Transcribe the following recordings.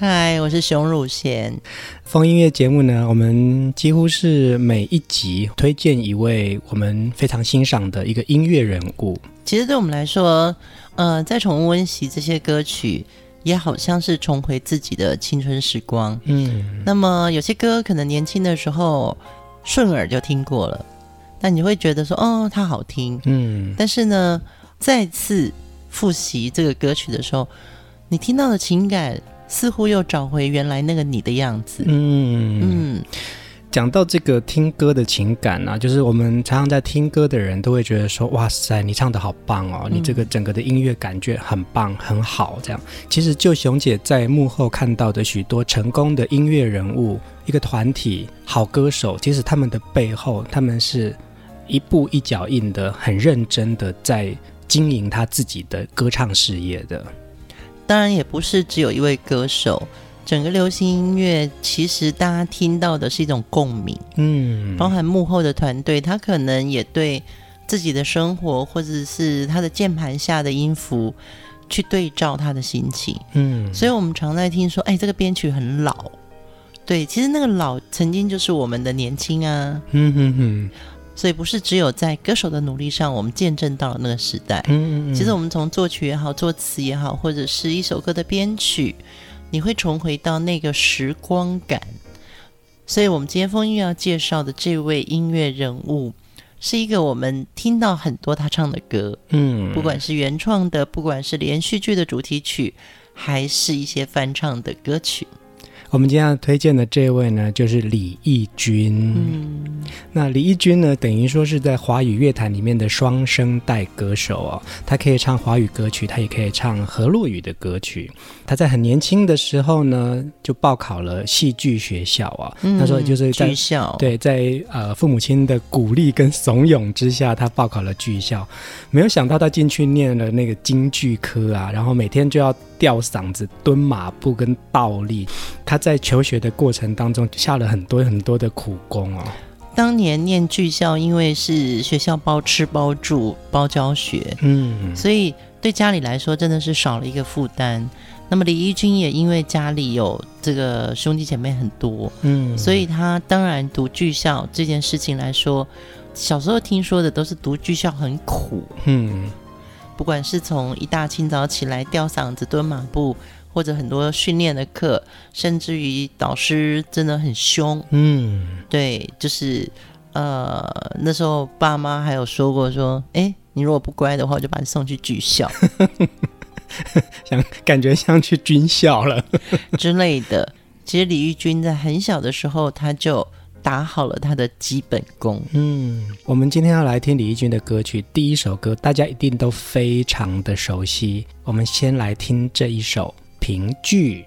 嗨，我是熊汝贤。放音乐节目呢，我们几乎是每一集推荐一位我们非常欣赏的一个音乐人物。其实对我们来说，呃，再重温习这些歌曲，也好像是重回自己的青春时光。嗯，那么有些歌可能年轻的时候顺耳就听过了，但你会觉得说，哦，它好听。嗯，但是呢，再次复习这个歌曲的时候，你听到的情感。似乎又找回原来那个你的样子。嗯嗯，讲到这个听歌的情感啊，就是我们常常在听歌的人都会觉得说：“哇塞，你唱的好棒哦！你这个整个的音乐感觉很棒，很好。”这样，其实就熊姐在幕后看到的许多成功的音乐人物，一个团体好歌手，其实他们的背后，他们是一步一脚印的，很认真的在经营他自己的歌唱事业的。当然也不是只有一位歌手，整个流行音乐其实大家听到的是一种共鸣，嗯，包含幕后的团队，他可能也对自己的生活或者是他的键盘下的音符去对照他的心情，嗯，所以我们常在听说，哎，这个编曲很老，对，其实那个老曾经就是我们的年轻啊，嗯哼哼。所以不是只有在歌手的努力上，我们见证到了那个时代。嗯嗯。其实我们从作曲也好，作词也好，或者是一首歌的编曲，你会重回到那个时光感。所以，我们今天风韵要介绍的这位音乐人物，是一个我们听到很多他唱的歌，嗯，不管是原创的，不管是连续剧的主题曲，还是一些翻唱的歌曲。我们今天要推荐的这位呢，就是李翊君。嗯，那李翊君呢，等于说是在华语乐坛里面的双声带歌手哦。他可以唱华语歌曲，他也可以唱河洛语的歌曲。他在很年轻的时候呢，就报考了戏剧学校啊。那、嗯、时候就是在剧校，对，在呃父母亲的鼓励跟怂恿之下，他报考了剧校。没有想到他进去念了那个京剧科啊，然后每天就要吊嗓子、蹲马步跟倒立。他在求学的过程当中下了很多很多的苦功哦。当年念剧校，因为是学校包吃包住包教学，嗯，所以对家里来说真的是少了一个负担。那么李义军也因为家里有这个兄弟姐妹很多，嗯，所以他当然读剧校这件事情来说，小时候听说的都是读剧校很苦，嗯，不管是从一大清早起来吊嗓子蹲马步。或者很多训练的课，甚至于导师真的很凶。嗯，对，就是呃，那时候爸妈还有说过说，哎，你如果不乖的话，我就把你送去举校，像感觉像去军校了 之类的。其实李玉君在很小的时候，他就打好了他的基本功。嗯，我们今天要来听李翊君的歌曲，第一首歌大家一定都非常的熟悉。我们先来听这一首。评剧。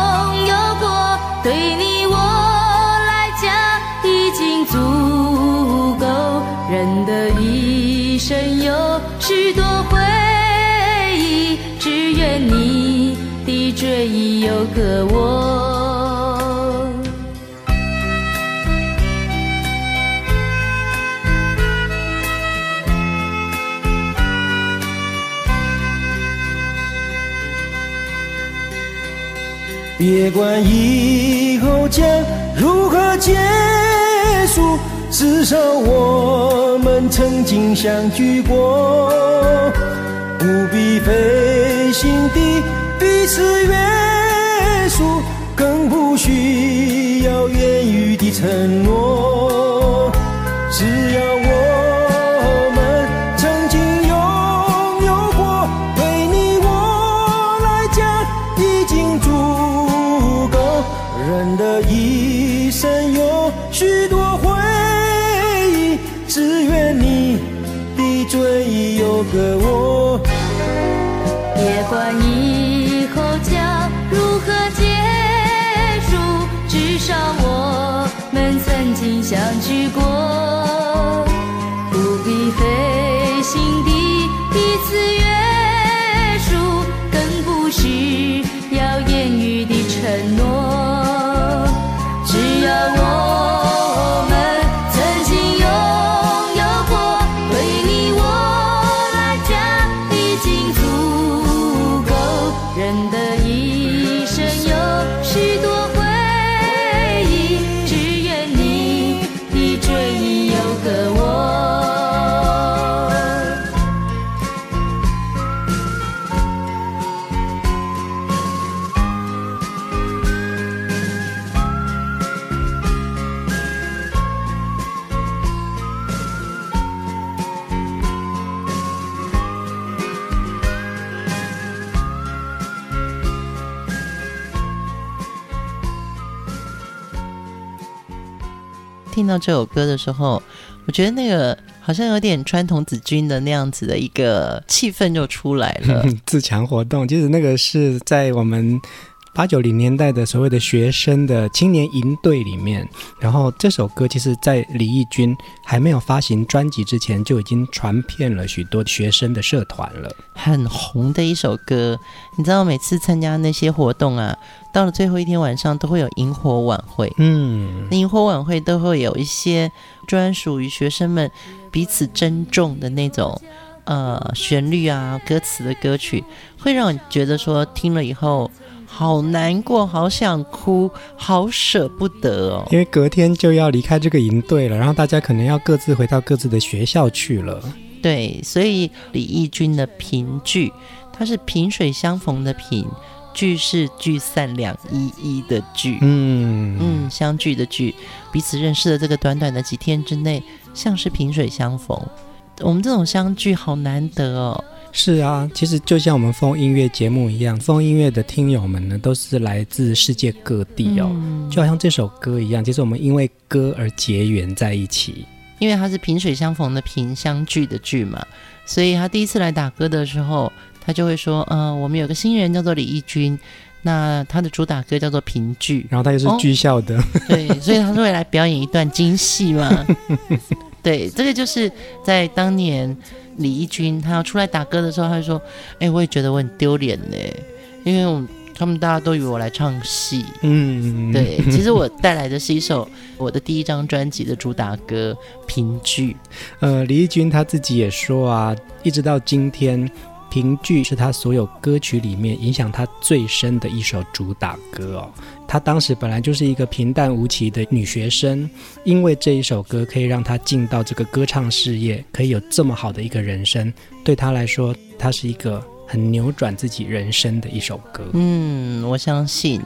生有许多回忆，只愿你的追忆有个我。别管以后将如何结束。至少我们曾经相聚过，不必费心地彼此约束，更不需要言语的承诺。只要我听到这首歌的时候，我觉得那个好像有点穿童子军的那样子的一个气氛就出来了。自强活动，其实那个是在我们八九零年代的所谓的学生的青年营队里面。然后这首歌其实，在李翊君还没有发行专辑之前，就已经传遍了许多学生的社团了，很红的一首歌。你知道，每次参加那些活动啊。到了最后一天晚上，都会有萤火晚会。嗯，那萤火晚会都会有一些专属于学生们彼此珍重的那种呃旋律啊、歌词的歌曲，会让你觉得说听了以后好难过、好想哭、好舍不得哦。因为隔天就要离开这个营队了，然后大家可能要各自回到各自的学校去了。对，所以李翊君的萍聚，它是萍水相逢的萍。聚是聚散两依依的聚，嗯嗯，相聚的聚，彼此认识的这个短短的几天之内，像是萍水相逢。我们这种相聚好难得哦。是啊，其实就像我们风音乐节目一样，风音乐的听友们呢，都是来自世界各地哦。嗯、就好像这首歌一样，其实我们因为歌而结缘在一起，因为它是萍水相逢的萍，相聚的聚嘛，所以他第一次来打歌的时候。他就会说，嗯、呃，我们有个新人叫做李翊君，那他的主打歌叫做《萍聚》，然后他又是剧校的，哦，对，所以他是会来表演一段京戏嘛。对，这个就是在当年李翊君他要出来打歌的时候，他就说，哎，我也觉得我很丢脸呢，因为我他们大家都以为我来唱戏，嗯，对，其实我带来的是一首我的第一张专辑的主打歌《评剧》。呃，李翊君他自己也说啊，一直到今天。评剧是他所有歌曲里面影响他最深的一首主打歌哦。他当时本来就是一个平淡无奇的女学生，因为这一首歌可以让她进到这个歌唱事业，可以有这么好的一个人生。对她来说，她是一个很扭转自己人生的一首歌。嗯，我相信。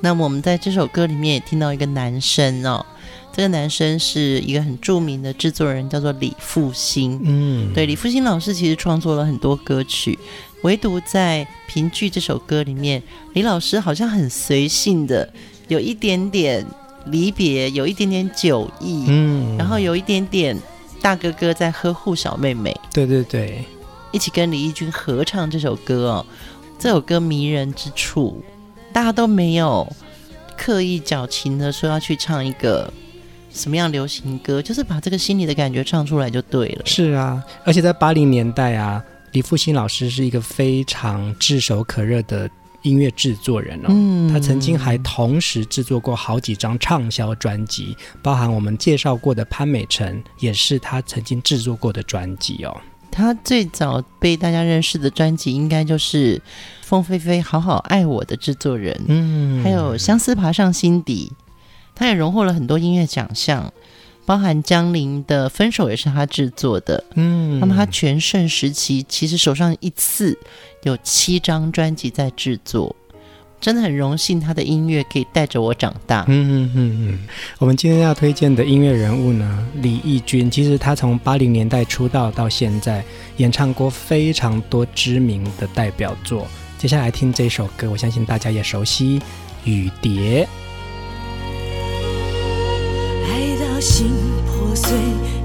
那么我们在这首歌里面也听到一个男生哦。这个男生是一个很著名的制作人，叫做李复兴。嗯，对，李复兴老师其实创作了很多歌曲，唯独在《评剧》这首歌里面，李老师好像很随性的，有一点点离别，有一点点酒意，嗯，然后有一点点大哥哥在呵护小妹妹。对对对，一起跟李翊君合唱这首歌哦。这首歌迷人之处，大家都没有刻意矫情的说要去唱一个。什么样流行歌，就是把这个心里的感觉唱出来就对了。是啊，而且在八零年代啊，李复兴老师是一个非常炙手可热的音乐制作人哦。嗯，他曾经还同时制作过好几张畅销专辑，包含我们介绍过的潘美辰，也是他曾经制作过的专辑哦。他最早被大家认识的专辑，应该就是凤飞飞《好好爱我》的制作人，嗯，还有《相思爬上心底》，他也荣获了很多音乐奖项，包含江玲的《分手》也是他制作的，嗯，那么他全盛时期其实手上一次有七张专辑在制作。真的很荣幸，他的音乐可以带着我长大。嗯嗯嗯嗯，我们今天要推荐的音乐人物呢，李翊君，其实他从八零年代出道到现在，演唱过非常多知名的代表作。接下来听这首歌，我相信大家也熟悉，《雨蝶》。心破碎，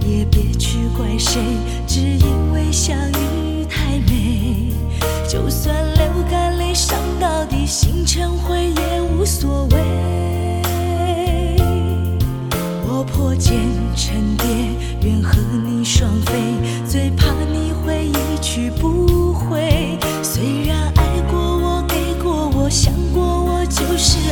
也别去怪谁，只因为相遇太美。就算流干泪，伤到底，心成灰也无所谓。我破茧成蝶，愿和你双飞，最怕你会一去不回。虽然爱过我，给过我，想过我，就是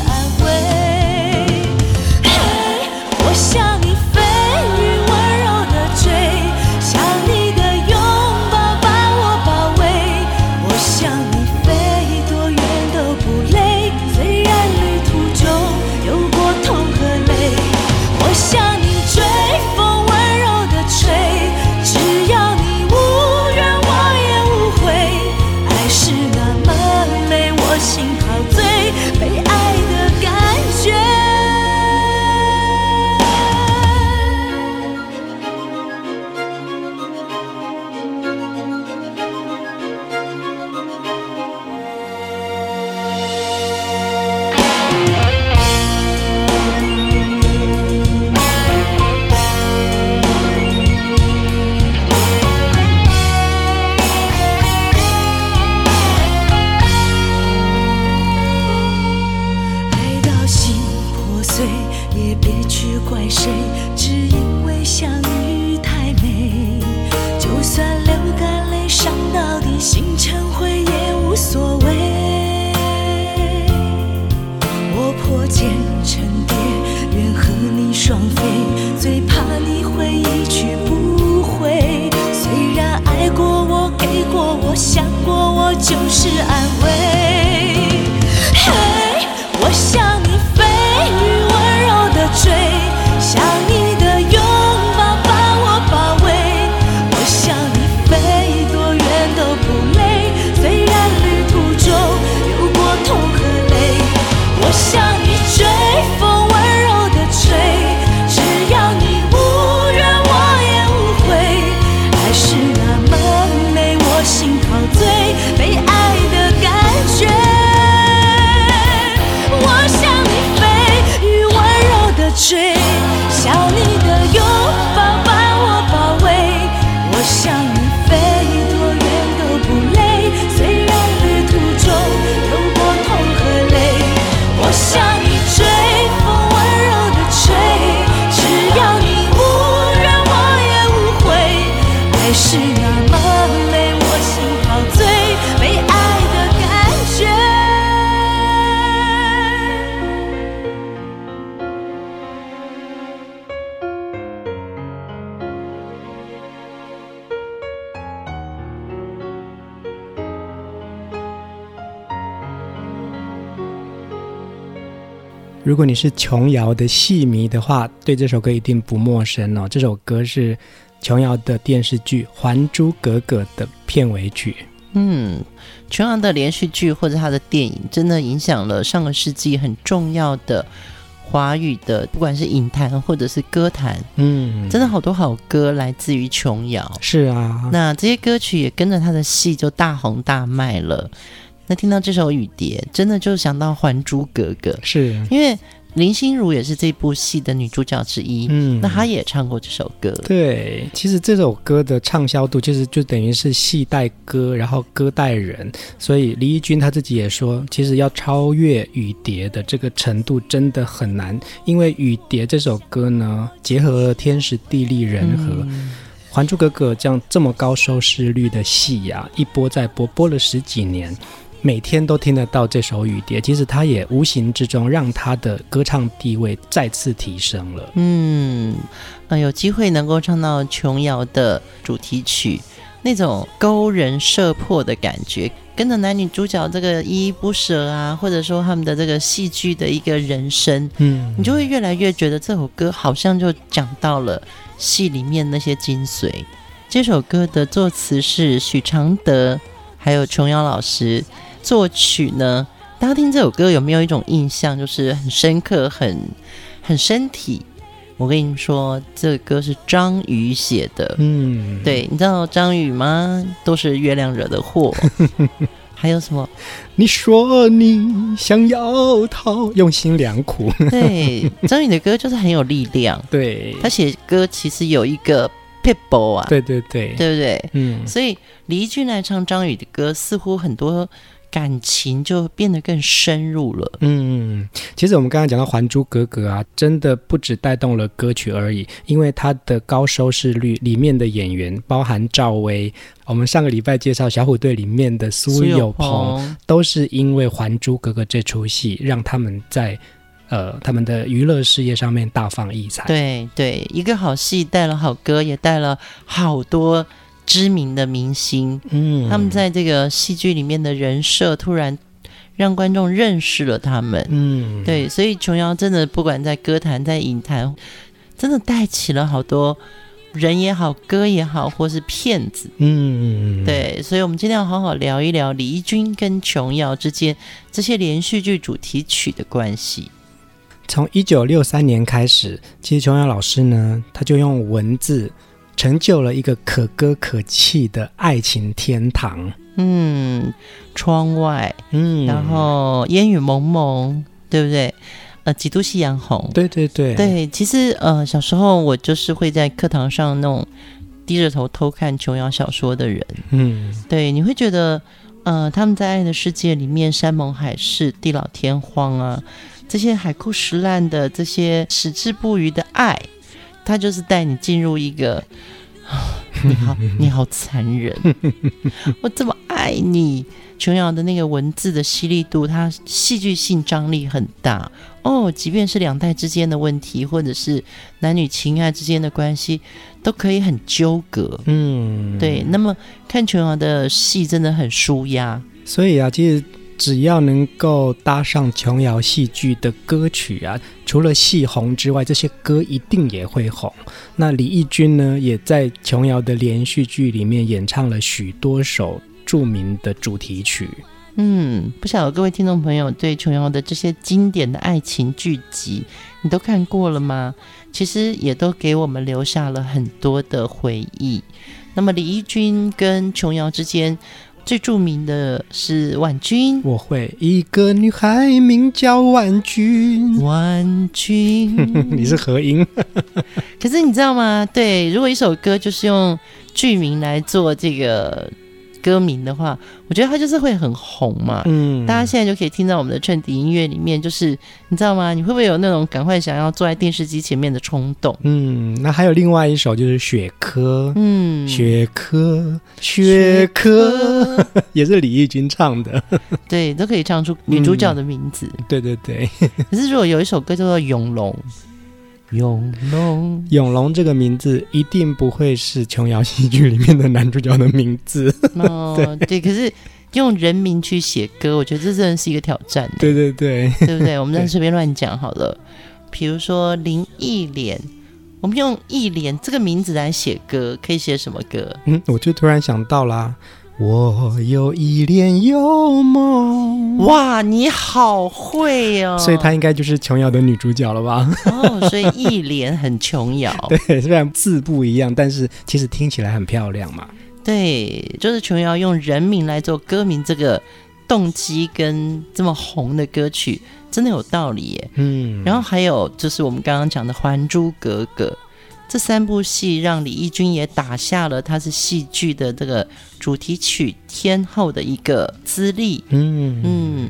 就是安慰。如果你是琼瑶的戏迷的话，对这首歌一定不陌生哦。这首歌是琼瑶的电视剧《还珠格格》的片尾曲。嗯，琼瑶的连续剧或者她的电影，真的影响了上个世纪很重要的华语的，不管是影坛或者是歌坛。嗯，真的好多好歌来自于琼瑶。是啊，那这些歌曲也跟着她的戏就大红大卖了。那听到这首《雨蝶》，真的就想到《还珠格格》，是因为林心如也是这部戏的女主角之一，嗯，那她也唱过这首歌。对，其实这首歌的畅销度，其实就等于是戏带歌，然后歌带人，所以李翊君他自己也说，其实要超越《雨蝶》的这个程度真的很难，因为《雨蝶》这首歌呢，结合了天时地利人和，嗯，《还珠格格》这样这么高收视率的戏呀，啊，一播再播，播了十几年。每天都听得到这首《雨蝶》，其实他也无形之中让他的歌唱地位再次提升了。嗯，呃，有机会能够唱到琼瑶的主题曲，那种勾人摄魄的感觉，跟着男女主角这个依依不舍啊，或者说他们的这个戏剧的一个人生，嗯，你就会越来越觉得这首歌好像就讲到了戏里面那些精髓。这首歌的作词是许常德，还有琼瑶老师。作曲呢？大家听这首歌有没有一种印象，就是很深刻、很很身体？我跟你们说，这个歌是张宇写的。嗯，对，你知道张宇吗？都是月亮惹的祸。还有什么？你说你想要逃，用心良苦。对，张宇的歌就是很有力量。对，他写歌其实有一个 people 啊。对对对，对不对？嗯，所以李翊君来唱张宇的歌，似乎很多。感情就变得更深入了。嗯，其实我们刚刚讲到《还珠格格》啊，真的不只带动了歌曲而已，因为它的高收视率，里面的演员包含赵薇，我们上个礼拜介绍小虎队里面的苏有朋，都是因为《还珠格格》这出戏，让他们在呃他们的娱乐事业上面大放异彩。对对，一个好戏带了好歌，也带了好多。知名的明星，嗯，他们在这个戏剧里面的人设，突然让观众认识了他们，嗯，对，所以琼瑶真的不管在歌坛、在影坛，真的带起了好多人也好、歌也好，或是骗子，嗯，对，所以我们今天要好好聊一聊李翊君跟琼瑶之间这些连续剧主题曲的关系。从一九六三年开始，其实琼瑶老师呢，他就用文字。成就了一个可歌可泣的爱情天堂。嗯，窗外，嗯，然后烟雨蒙蒙，对不对？呃，几度夕阳红。对对对。对，其实呃，小时候我就是会在课堂上那种低着头偷看琼瑶小说的人。嗯，对，你会觉得呃，他们在爱的世界里面，山盟海誓、地老天荒啊，这些海枯石烂的这些矢志不渝的爱。他就是带你进入一个，你好，你好残忍，我这么爱你。琼瑶的那个文字的犀利度，它戏剧性张力很大哦。即便是两代之间的问题，或者是男女情爱之间的关系，都可以很纠葛。嗯，对。那么看琼瑶的戏真的很舒压。所以啊，其实。只要能够搭上琼瑶戏剧的歌曲啊，除了戏红之外，这些歌一定也会红。那李翊君呢，也在琼瑶的连续剧里面演唱了许多首著名的主题曲。嗯，不晓得各位听众朋友对琼瑶的这些经典的爱情剧集，你都看过了吗？其实也都给我们留下了很多的回忆。那么李翊君跟琼瑶之间。最著名的是婉君，我会一个女孩名叫婉君，婉君，你是合音，可是你知道吗？对，如果一首歌就是用剧名来做这个。歌名的话，我觉得它就是会很红嘛。嗯，大家现在就可以听到我们的衬底音乐里面，就是你知道吗？你会不会有那种赶快想要坐在电视机前面的冲动？嗯，那还有另外一首就是《雪珂》。嗯，雪珂，雪珂，也是李翊君唱的。对，都可以唱出女主角的名字。嗯、对对对。可是如果有一首歌叫做《永龙》。永龙，永龙这个名字一定不会是琼瑶戏剧里面的男主角的名字。哦，对，对，可是用人名去写歌，我觉得这真的是一个挑战。对对对，对不对？我们再随便乱讲好了。比如说林忆莲，我们用忆莲这个名字来写歌，可以写什么歌？嗯，我就突然想到啦。我有一帘幽梦，哇，你好会哦！所以她应该就是琼瑶的女主角了吧？哦，所以一帘很琼瑶。对，虽然字不一样，但是其实听起来很漂亮嘛。对，就是琼瑶用人名来做歌名，这个动机跟这么红的歌曲，真的有道理耶。嗯，然后还有就是我们刚刚讲的《还珠格格》。这三部戏让李翊君也打下了他是戏剧的这个主题曲天后的一个资历。嗯嗯，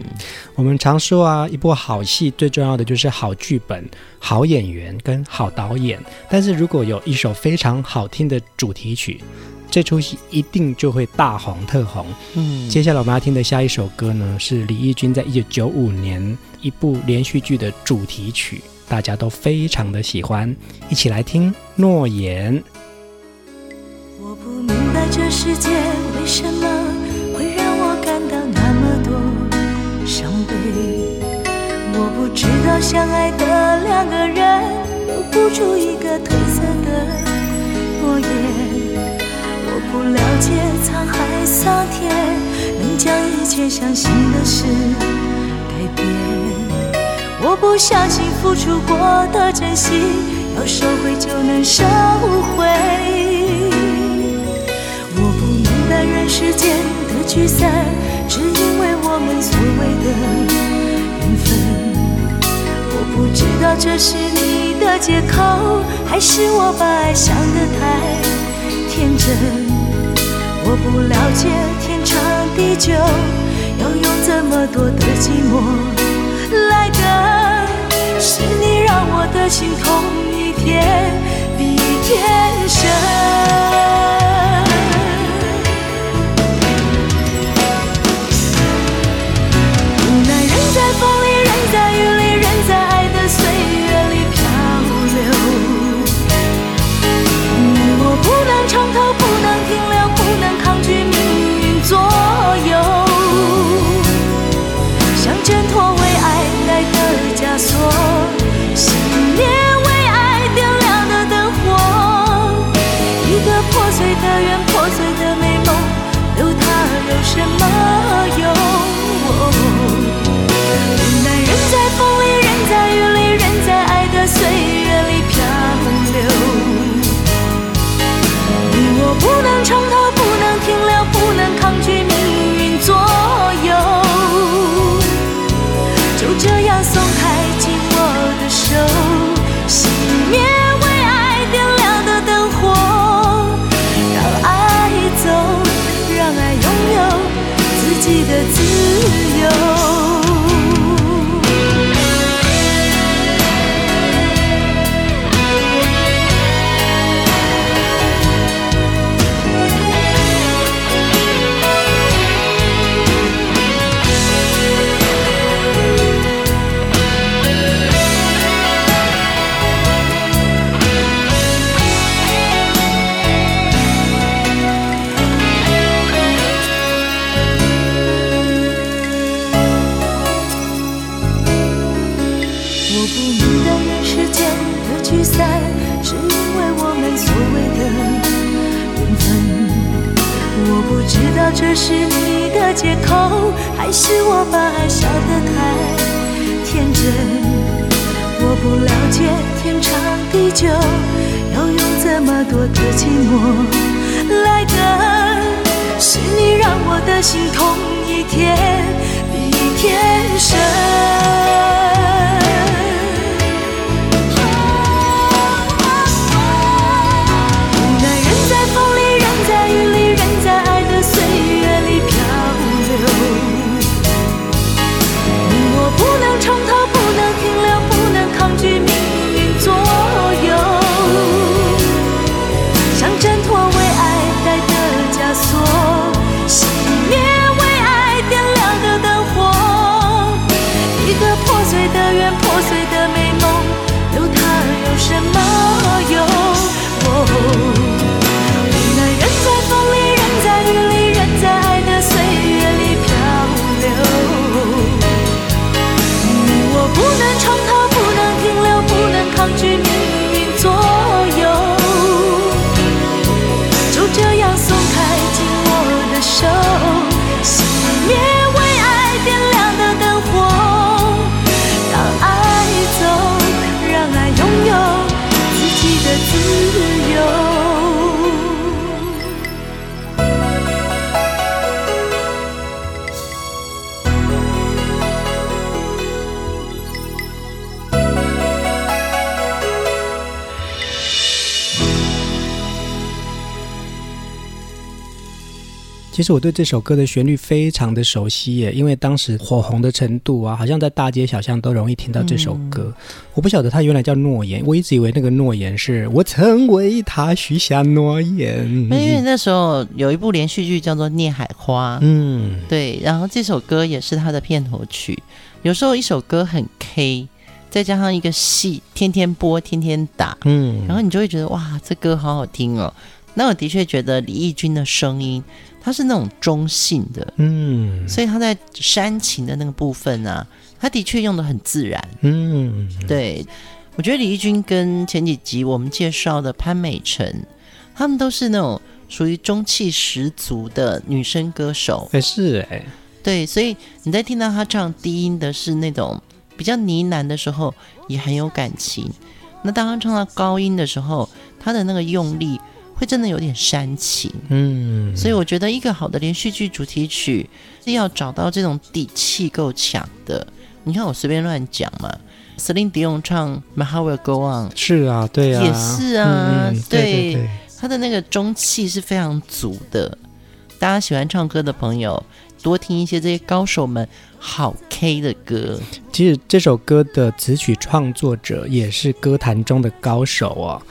我们常说啊，一部好戏最重要的就是好剧本、好演员跟好导演。但是如果有一首非常好听的主题曲，这出戏一定就会大红特红。嗯，接下来我们要听的下一首歌呢，是李翊君在一九九五年一部连续剧的主题曲。大家都非常的喜欢，一起来听《诺言》。我不明白这世界为什么会让我感到那么多伤悲。我不知道相爱的两个人留不住一个褪色的诺言。我不了解沧海桑田能将一切相信的事。不相信付出过的真心，要收回就能收回。我不明白人世间的聚散，只因为我们所谓的缘分。我不知道这是你的借口，还是我把爱想得太天真。我不了解天长地久，要用这么多的寂寞。来的是你，让我的心痛一天比一天深。是你的借口还是我把爱想得太天真？我不了解天长地久要用这么多的寂寞来等？是你让我的心痛一天比一天深。其实我对这首歌的旋律非常的熟悉耶，因为当时火红的程度啊，好像在大街小巷都容易听到这首歌。嗯、我不晓得它原来叫诺言，我一直以为那个诺言是我曾为他许下诺言。因为那时候有一部连续剧叫做《聂海花》，嗯，对，然后这首歌也是它的片头曲。有时候一首歌很 K，再加上一个戏天天播天天打，嗯，然后你就会觉得哇，这歌好好听哦。那我的确觉得李翊君的声音。他是那种中性的，嗯，所以他在煽情的那个部分啊，他的确用的很自然，嗯，对，我觉得李翊君跟前几集我们介绍的潘美辰，他们都是那种属于中气十足的女生歌手，也是哎，对，所以你在听到他唱低音的是那种比较呢喃的时候，也很有感情，那当他唱到高音的时候，他的那个用力。会真的有点煽情，嗯，所以我觉得一个好的连续剧主题曲是要找到这种底气够强的。你看我随便乱讲嘛，Celine Dion 唱 My Heart Will Go On，是啊，对啊，也是啊，嗯、对，对，对，对，他的那个中气是非常足的。大家喜欢唱歌的朋友，多听一些这些高手们好 K 的歌。其实这首歌的词曲创作者也是歌坛中的高手啊。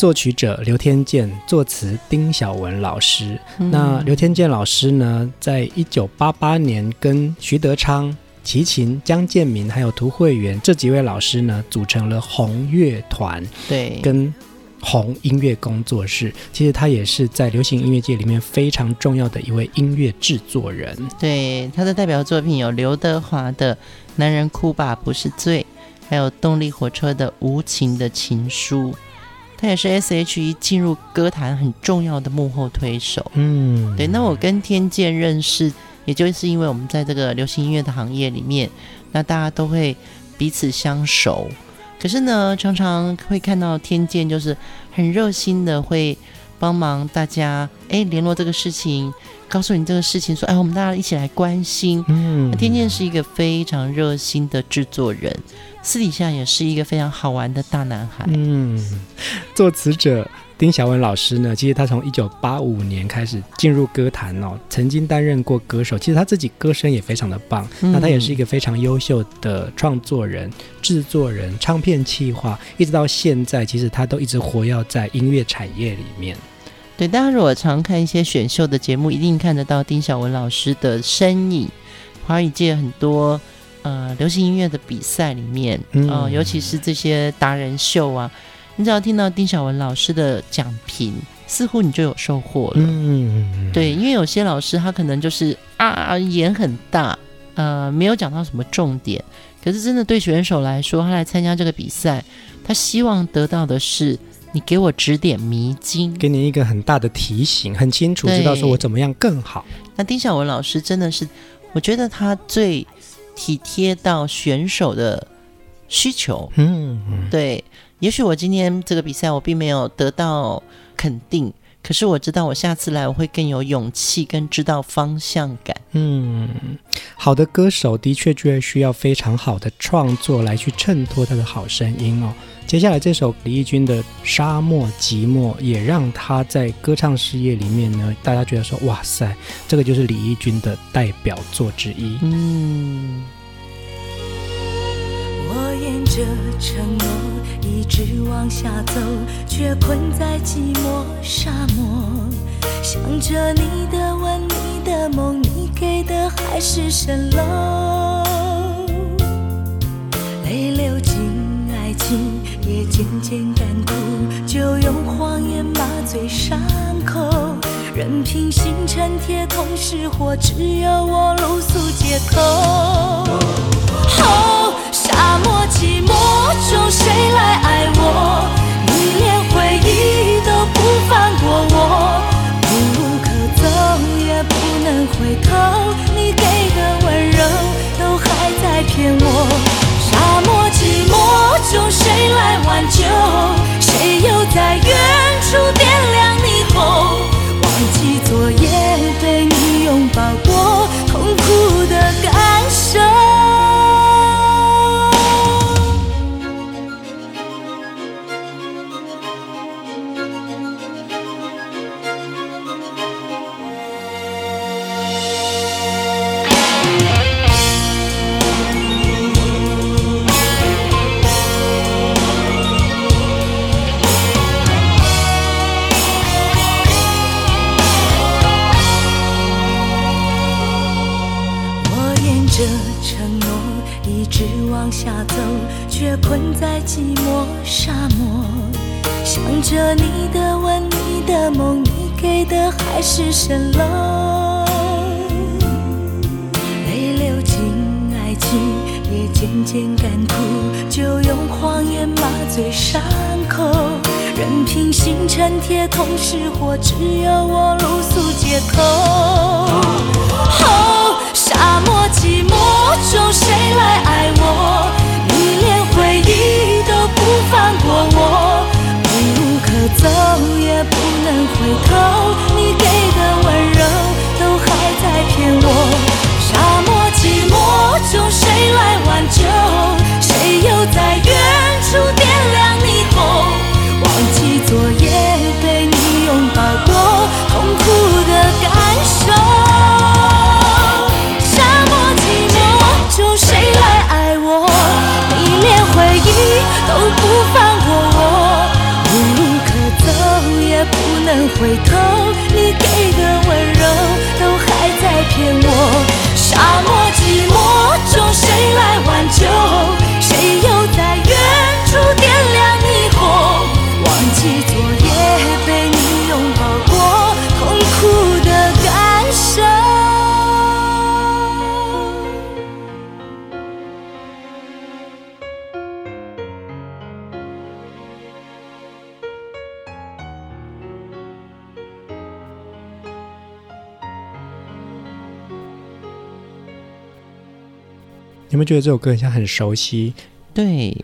作曲者刘天健，作词丁晓文老师。嗯、那刘天健老师呢，在一九八八年跟徐德昌、齐秦、江建民还有涂惠源这几位老师呢，组成了红乐团，对，跟红音乐工作室。其实他也是在流行音乐界里面非常重要的一位音乐制作人。对，他的代表作品有刘德华的《男人哭吧不是罪》，还有动力火车的《无情的情书》。他也是 S.H.E 进入歌坛很重要的幕后推手。嗯，对。那我跟天健认识，也就是因为我们在这个流行音乐的行业里面，那大家都会彼此相熟。可是呢，常常会看到天健就是很热心的会帮忙大家，哎，联络这个事情，告诉你这个事情，说，哎，我们大家一起来关心。嗯，天健是一个非常热心的制作人。私底下也是一个非常好玩的大男孩。嗯，作词者丁小文老师呢，其实他从一九八五年开始进入歌坛哦，曾经担任过歌手。其实他自己歌声也非常的棒。嗯、那他也是一个非常优秀的创作人、制作人、唱片企划，一直到现在，其实他都一直活跃在音乐产业里面。对，大家如果常看一些选秀的节目，一定看得到丁晓文老师的身影。华语界很多。呃，流行音乐的比赛里面，嗯、呃，尤其是这些达人秀啊，你只要听到丁晓文老师的讲评，似乎你就有收获了。嗯，对，因为有些老师他可能就是啊，眼很大，呃，没有讲到什么重点，可是真的对选手来说，他来参加这个比赛，他希望得到的是你给我指点迷津，给你一个很大的提醒，很清楚知道说我怎么样更好。那丁晓文老师真的是，我觉得他最。体贴到选手的需求，嗯，对。也许我今天这个比赛我并没有得到肯定，可是我知道我下次来我会更有勇气，跟知道方向感。嗯，好的歌手的确就会需要非常好的创作来去衬托他的好声音哦。接下来这首李翊君的《沙漠寂寞》也让他在歌唱事业里面呢，大家觉得说哇塞，这个就是李翊君的代表作之一。嗯，我沿着承诺一直往下走，却困在寂寞沙漠，想着你的吻，你的梦，你给的海市蜃楼，泪流进。爱情也渐渐干枯，就用谎言麻醉伤口，任凭星辰铁桶失火，只有我露宿街头。哦，沙漠寂寞中谁来爱我？你连回忆都不放过我，无路可走也不能回头，你给的温柔都还在骗我。中，谁来挽救？谁又在远处点亮霓虹？海市蜃楼。泪流尽爱情，也渐渐干枯，就用谎言麻醉伤口，任凭星辰铁桶失火，只有我露宿街头。哦，沙漠寂寞中，谁来爱我？你连回忆都不放过我，无路可走，也回头。你给的温柔都还在骗我。沙漠寂寞中，谁来挽救？谁又在远处点亮霓虹？忘记昨夜被你拥抱过，痛苦的感受。沙漠寂寞中，谁来爱我？你连回忆都回头，你们觉得这首歌很像很熟悉？对，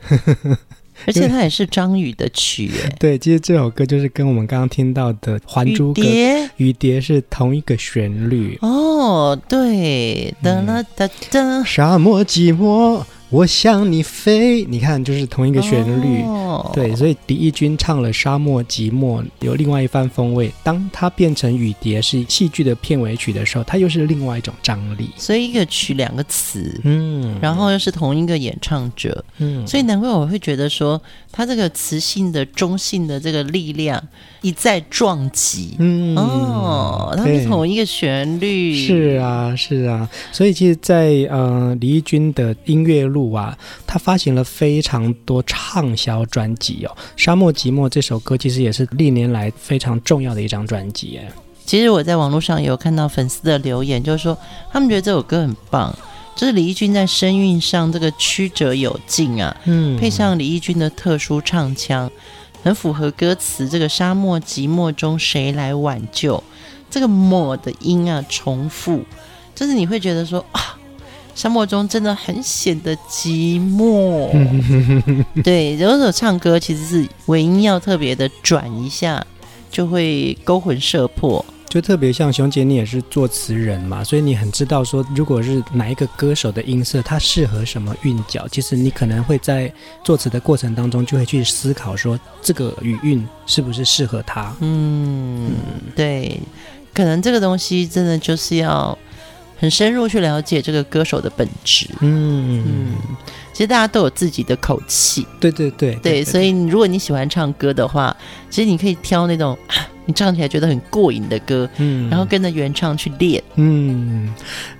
而且它也是张宇的曲。对，其实这首歌就是跟我们刚刚听到的《还珠格》《雨蝶》雨蝶是同一个旋律。哦，对，哒啦哒哒，沙漠寂寞。我向你飞，你看，就是同一个旋律，哦、对，所以李翊君唱了《沙漠寂寞》，有另外一番风味。当它变成《雨蝶》是戏剧的片尾曲的时候，它又是另外一种张力。所以一个曲两个词，嗯，然后又是同一个演唱者，嗯，所以难怪我会觉得说，它这个磁性的、中性的这个力量一再撞击，嗯，哦，它是同一个旋律，是啊，是啊，所以其实在，在呃李翊君的音乐。路啊，他发行了非常多畅销专辑哦，《沙漠寂寞》这首歌其实也是历年来非常重要的一张专辑。哎，其实我在网络上有看到粉丝的留言，就是说他们觉得这首歌很棒，就是李翊君在声韵上这个曲折有劲啊，嗯，配上李翊君的特殊唱腔，很符合歌词。这个沙漠寂寞中谁来挽救？这个“寞”的音啊，重复，就是你会觉得说啊。沙漠中真的很显得寂寞，对，有时候唱歌其实是尾音要特别的转一下，就会勾魂摄魄。就特别像熊姐，你也是作词人嘛，所以你很知道说，如果是哪一个歌手的音色，它适合什么韵脚，其实你可能会在作词的过程当中就会去思考说，这个语韵是不是适合他。嗯，对，可能这个东西真的就是要。很深入去了解这个歌手的本质，嗯。嗯，其实大家都有自己的口气，对对对对，对，所以如果你喜欢唱歌的话，其实你可以挑那种 你唱起来觉得很过瘾的歌，嗯，然后跟着原唱去练，嗯。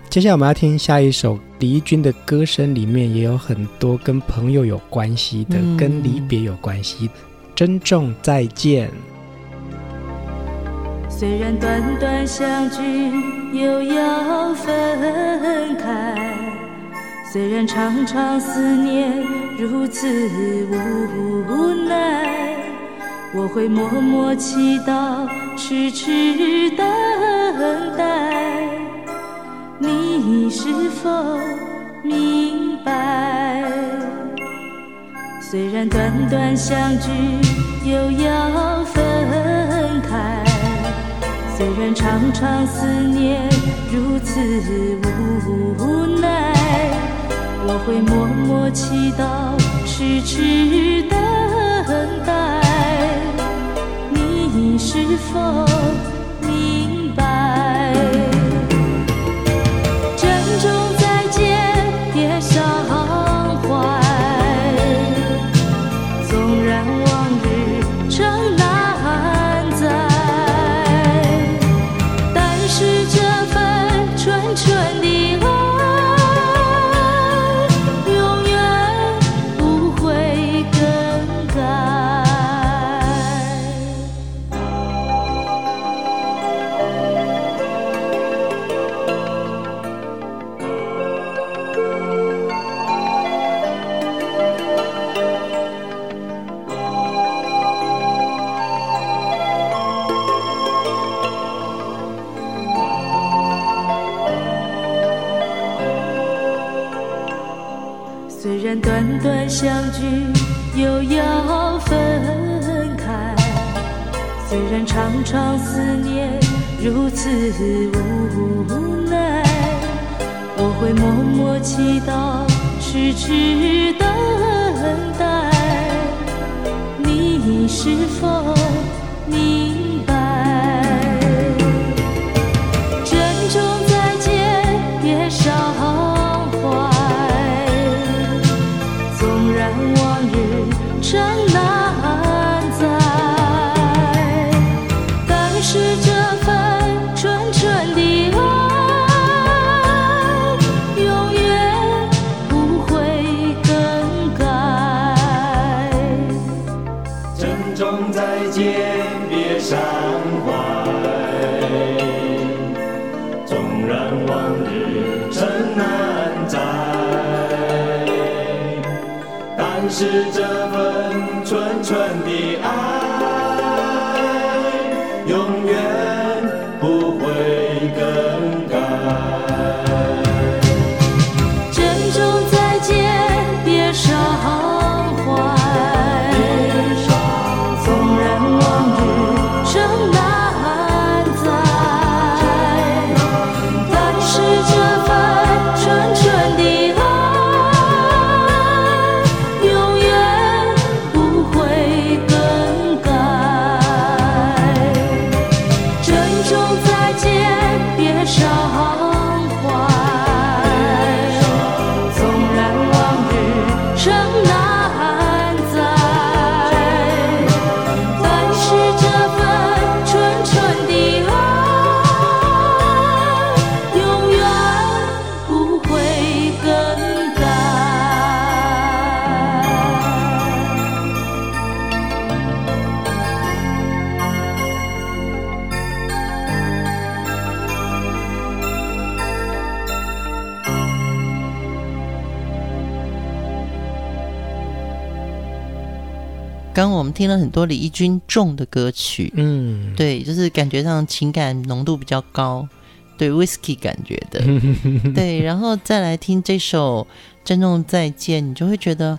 接下来我们要听下一首李翊君的歌声，里面也有很多跟朋友有关系的，嗯、跟离别有关系，珍重再见。虽然短短相聚又要分开，虽然长长思念如此无奈，我会默默祈祷，痴痴等待，你是否明白？虽然短短相聚又要分开。虽然常常思念如此无奈，我会默默祈祷，痴痴等待，你是否？虽然短短相聚，又要分开；虽然长长思念，如此无奈。我会默默祈祷，痴痴等待。你是否明山听了很多李翊君重的歌曲，嗯，对，就是感觉上情感浓度比较高，对，whisky 感觉的，对，然后再来听这首《珍重再见》，你就会觉得，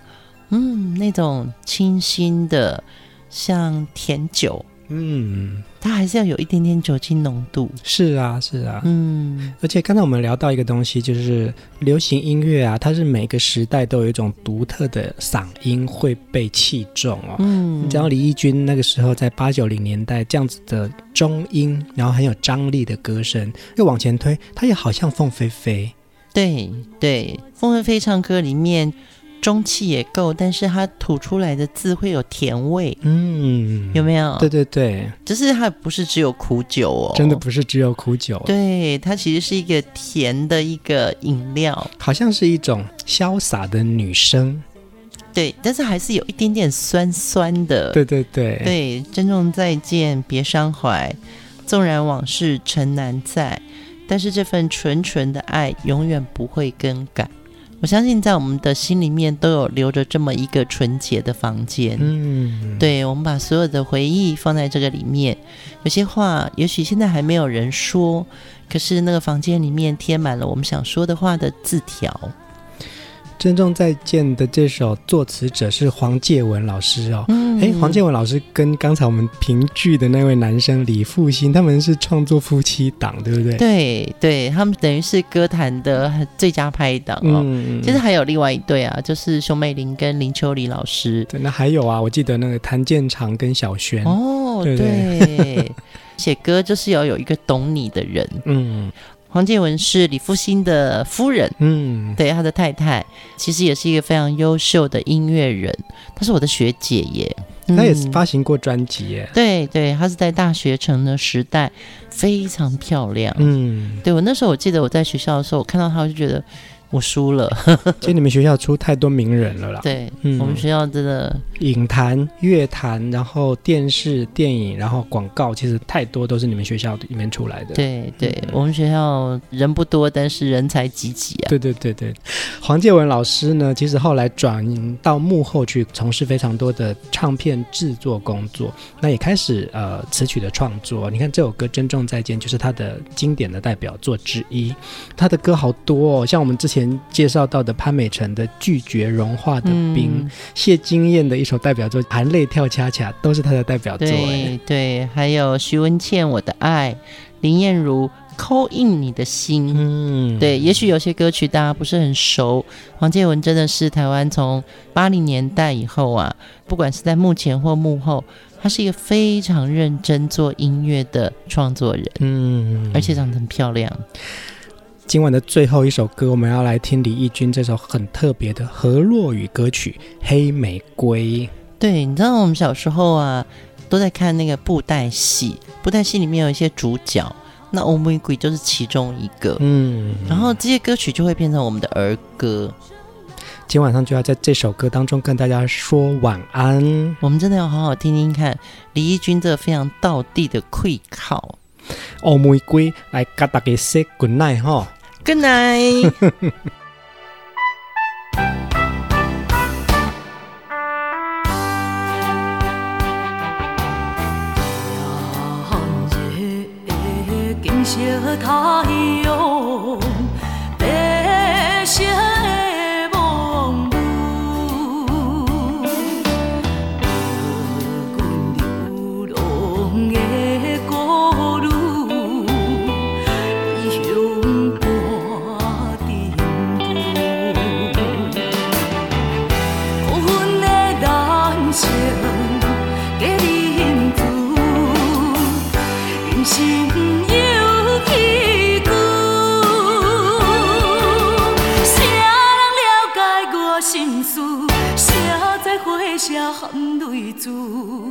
嗯，那种清新的，像甜酒。嗯，它还是要有一点点酒精浓度。是啊，是啊，嗯。而且刚才我们聊到一个东西，就是流行音乐啊，它是每个时代都有一种独特的嗓音会被器重哦。嗯，你知道李翊君那个时候在八九零年代这样子的中音，然后很有张力的歌声，又往前推，它也好像凤飞飞。对对，凤飞飞唱歌里面。中气也够，但是它吐出来的字会有甜味，嗯，有没有？对对对，就是它不是只有苦酒哦，真的不是只有苦酒，对，它其实是一个甜的一个饮料，好像是一种潇洒的女生，对，但是还是有一点点酸酸的，对对对，对，珍重再见，别伤怀，纵然往事尘难在，但是这份纯纯的爱永远不会更改。我相信在我们的心里面都有留着这么一个纯洁的房间。嗯，对，我们把所有的回忆放在这个里面。有些话也许现在还没有人说，可是那个房间里面贴满了我们想说的话的字条。珍重再见的这首作词者是黄介文老师哦，嗯，哎，黄介文老师跟刚才我们评剧的那位男生李复兴，他们是创作夫妻档，对不对？对，对，他们等于是歌坛的 最佳拍档哦。嗯，其实还有另外一对啊，就是熊美玲跟林秋离老师。对，那还有啊，我记得那个谭健常跟小轩。哦，对，对，写歌就是要有一个懂你的人。嗯。黄建文是李复兴的夫人，嗯，对，他的太太其实也是一个非常优秀的音乐人，她是我的学姐耶，她也是发行过专辑耶，对对，她是在大学城的时代非常漂亮，嗯，对，我那时候我记得我在学校的时候，我看到她我就觉得。我输了，其实你们学校出太多名人了啦。对，嗯、我们学校真的影坛、乐坛，然后电视、电影，然后广告，其实太多都是你们学校里面出来的。对对，嗯、我们学校人不多，但是人才济济啊。对对对对，黄建文老师呢，其实后来转到幕后去从事非常多的唱片制作工作，那也开始呃词曲的创作。你看这首歌《珍重再见》就是他的经典的代表作之一，他的歌好多哦，像我们之前。前介绍到的潘美辰的《拒绝融化的冰》，嗯、谢金燕的一首代表作《含泪跳恰恰》都是他的代表作。对对，还有徐文倩《我的爱》，林燕如。Call in 你的心，嗯，对，也许有些歌曲大家不是很熟。黄建文真的是台湾从八零年代以后啊，不管是在幕前或幕后，他是一个非常认真做音乐的创作人，嗯，而且长得很漂亮。今晚的最后一首歌，我们要来听李翊君这首很特别的河洛语歌曲《黑玫瑰》。对，你知道我们小时候啊，都在看那个布袋戏，布袋戏里面有一些主角。那《黑玫瑰》就是其中一个，嗯，然后这些歌曲就会变成我们的儿歌。今晚上就要在这首歌当中跟大家说晚安。我们真的要好好听听看李翊君这非常道地的气口。《黑玫瑰》来跟大家 say good night 哈，good night。太阳。Jesus.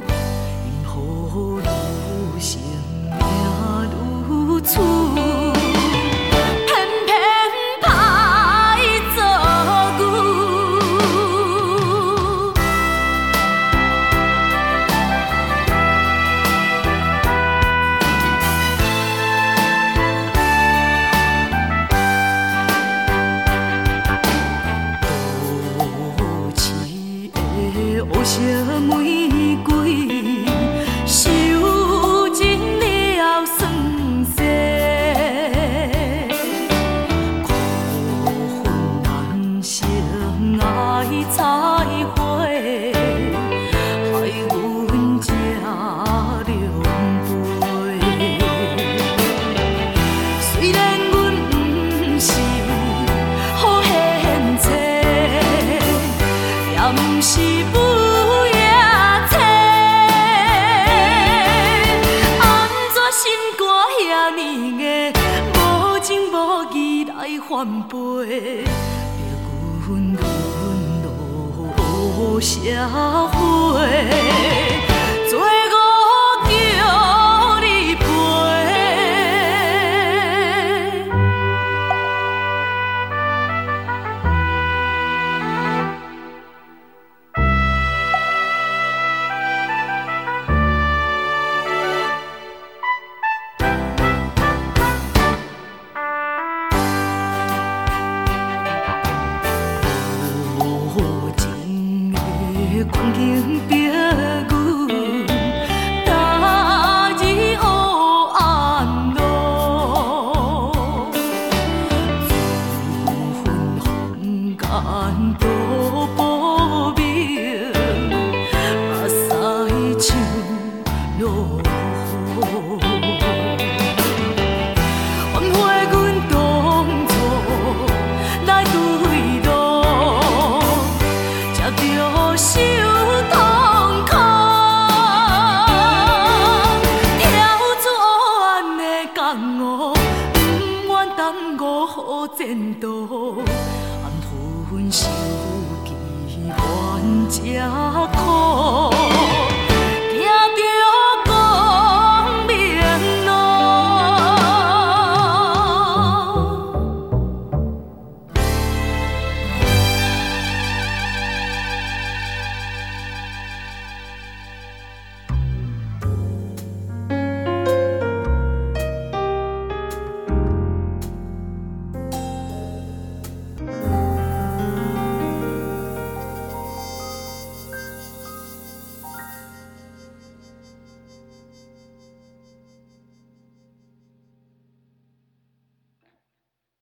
分手期愿这